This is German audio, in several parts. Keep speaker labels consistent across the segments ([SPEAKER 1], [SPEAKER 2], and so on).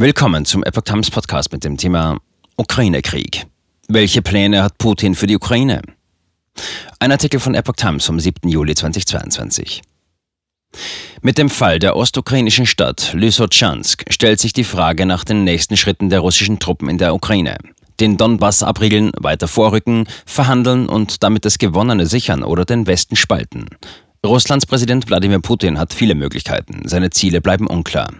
[SPEAKER 1] Willkommen zum Epoch Times Podcast mit dem Thema Ukraine-Krieg. Welche Pläne hat Putin für die Ukraine? Ein Artikel von Epoch Times vom 7. Juli 2022. Mit dem Fall der ostukrainischen Stadt Lysotschansk stellt sich die Frage nach den nächsten Schritten der russischen Truppen in der Ukraine. Den Donbass abriegeln, weiter vorrücken, verhandeln und damit das Gewonnene sichern oder den Westen spalten. Russlands Präsident Wladimir Putin hat viele Möglichkeiten. Seine Ziele bleiben unklar.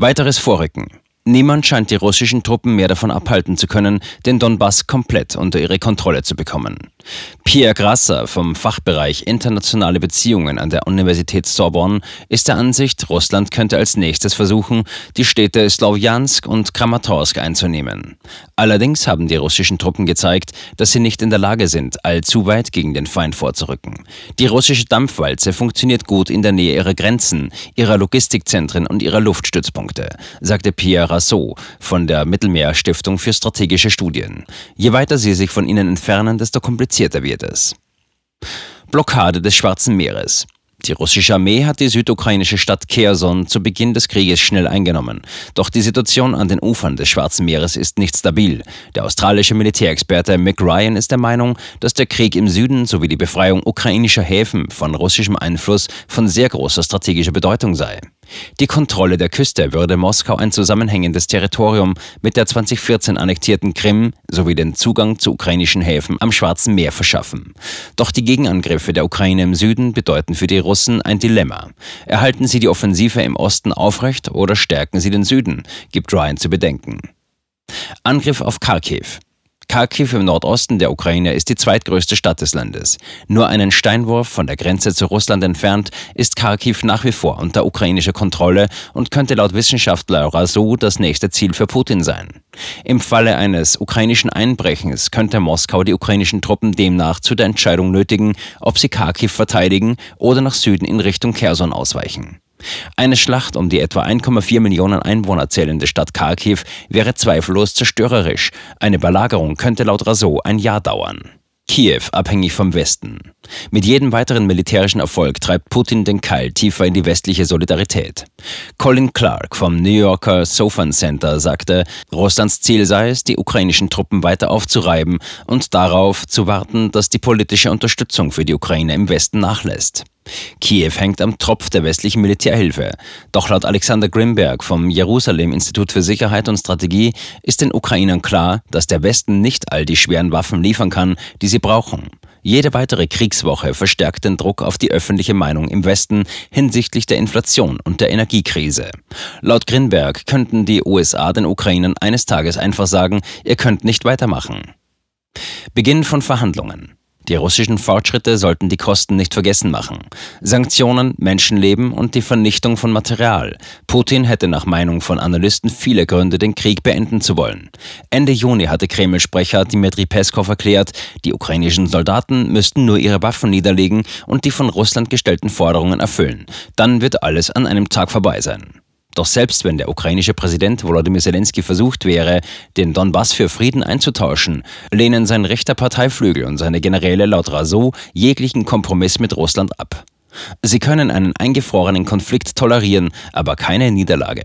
[SPEAKER 1] Weiteres Vorrücken. Niemand scheint die russischen Truppen mehr davon abhalten zu können, den Donbass komplett unter ihre Kontrolle zu bekommen. Pierre Grasser vom Fachbereich Internationale Beziehungen an der Universität Sorbonne ist der Ansicht, Russland könnte als nächstes versuchen, die Städte Slowjansk und Kramatorsk einzunehmen. Allerdings haben die russischen Truppen gezeigt, dass sie nicht in der Lage sind, allzu weit gegen den Feind vorzurücken. Die russische Dampfwalze funktioniert gut in der Nähe ihrer Grenzen, ihrer Logistikzentren und ihrer Luftstützpunkte, sagte Pierre Rassot von der Mittelmeerstiftung für strategische Studien. Je weiter sie sich von ihnen entfernen, desto komplizierter wird es. Blockade des Schwarzen Meeres. Die russische Armee hat die südukrainische Stadt Kherson zu Beginn des Krieges schnell eingenommen. Doch die Situation an den Ufern des Schwarzen Meeres ist nicht stabil. Der australische Militärexperte Mick Ryan ist der Meinung, dass der Krieg im Süden sowie die Befreiung ukrainischer Häfen von russischem Einfluss von sehr großer strategischer Bedeutung sei. Die Kontrolle der Küste würde Moskau ein zusammenhängendes Territorium mit der 2014 annektierten Krim sowie den Zugang zu ukrainischen Häfen am Schwarzen Meer verschaffen. Doch die Gegenangriffe der Ukraine im Süden bedeuten für die Russen ein Dilemma. Erhalten sie die Offensive im Osten aufrecht oder stärken sie den Süden, gibt Ryan zu bedenken. Angriff auf Kharkiv. Kharkiv im Nordosten der Ukraine ist die zweitgrößte Stadt des Landes. Nur einen Steinwurf von der Grenze zu Russland entfernt ist Kharkiv nach wie vor unter ukrainischer Kontrolle und könnte laut Wissenschaftler Raso das nächste Ziel für Putin sein. Im Falle eines ukrainischen Einbrechens könnte Moskau die ukrainischen Truppen demnach zu der Entscheidung nötigen, ob sie Kharkiv verteidigen oder nach Süden in Richtung Kherson ausweichen. Eine Schlacht um die etwa 1,4 Millionen Einwohner zählende Stadt Kharkiv wäre zweifellos zerstörerisch. Eine Belagerung könnte laut Raso ein Jahr dauern. Kiew abhängig vom Westen. Mit jedem weiteren militärischen Erfolg treibt Putin den Keil tiefer in die westliche Solidarität. Colin Clark vom New Yorker Sofan Center sagte, Russlands Ziel sei es, die ukrainischen Truppen weiter aufzureiben und darauf zu warten, dass die politische Unterstützung für die Ukraine im Westen nachlässt. Kiew hängt am Tropf der westlichen Militärhilfe. Doch laut Alexander Grimberg vom Jerusalem-Institut für Sicherheit und Strategie ist den Ukrainern klar, dass der Westen nicht all die schweren Waffen liefern kann, die sie brauchen. Jede weitere Kriegswoche verstärkt den Druck auf die öffentliche Meinung im Westen hinsichtlich der Inflation und der Energiekrise. Laut Grinberg könnten die USA den Ukrainern eines Tages einfach sagen, ihr könnt nicht weitermachen. Beginn von Verhandlungen. Die russischen Fortschritte sollten die Kosten nicht vergessen machen. Sanktionen, Menschenleben und die Vernichtung von Material. Putin hätte nach Meinung von Analysten viele Gründe, den Krieg beenden zu wollen. Ende Juni hatte Kreml-Sprecher Dmitri Peskov erklärt, die ukrainischen Soldaten müssten nur ihre Waffen niederlegen und die von Russland gestellten Forderungen erfüllen. Dann wird alles an einem Tag vorbei sein. Doch selbst wenn der ukrainische Präsident Volodymyr Zelensky versucht wäre, den Donbass für Frieden einzutauschen, lehnen sein rechter Parteiflügel und seine Generäle laut Raso jeglichen Kompromiss mit Russland ab. Sie können einen eingefrorenen Konflikt tolerieren, aber keine Niederlage.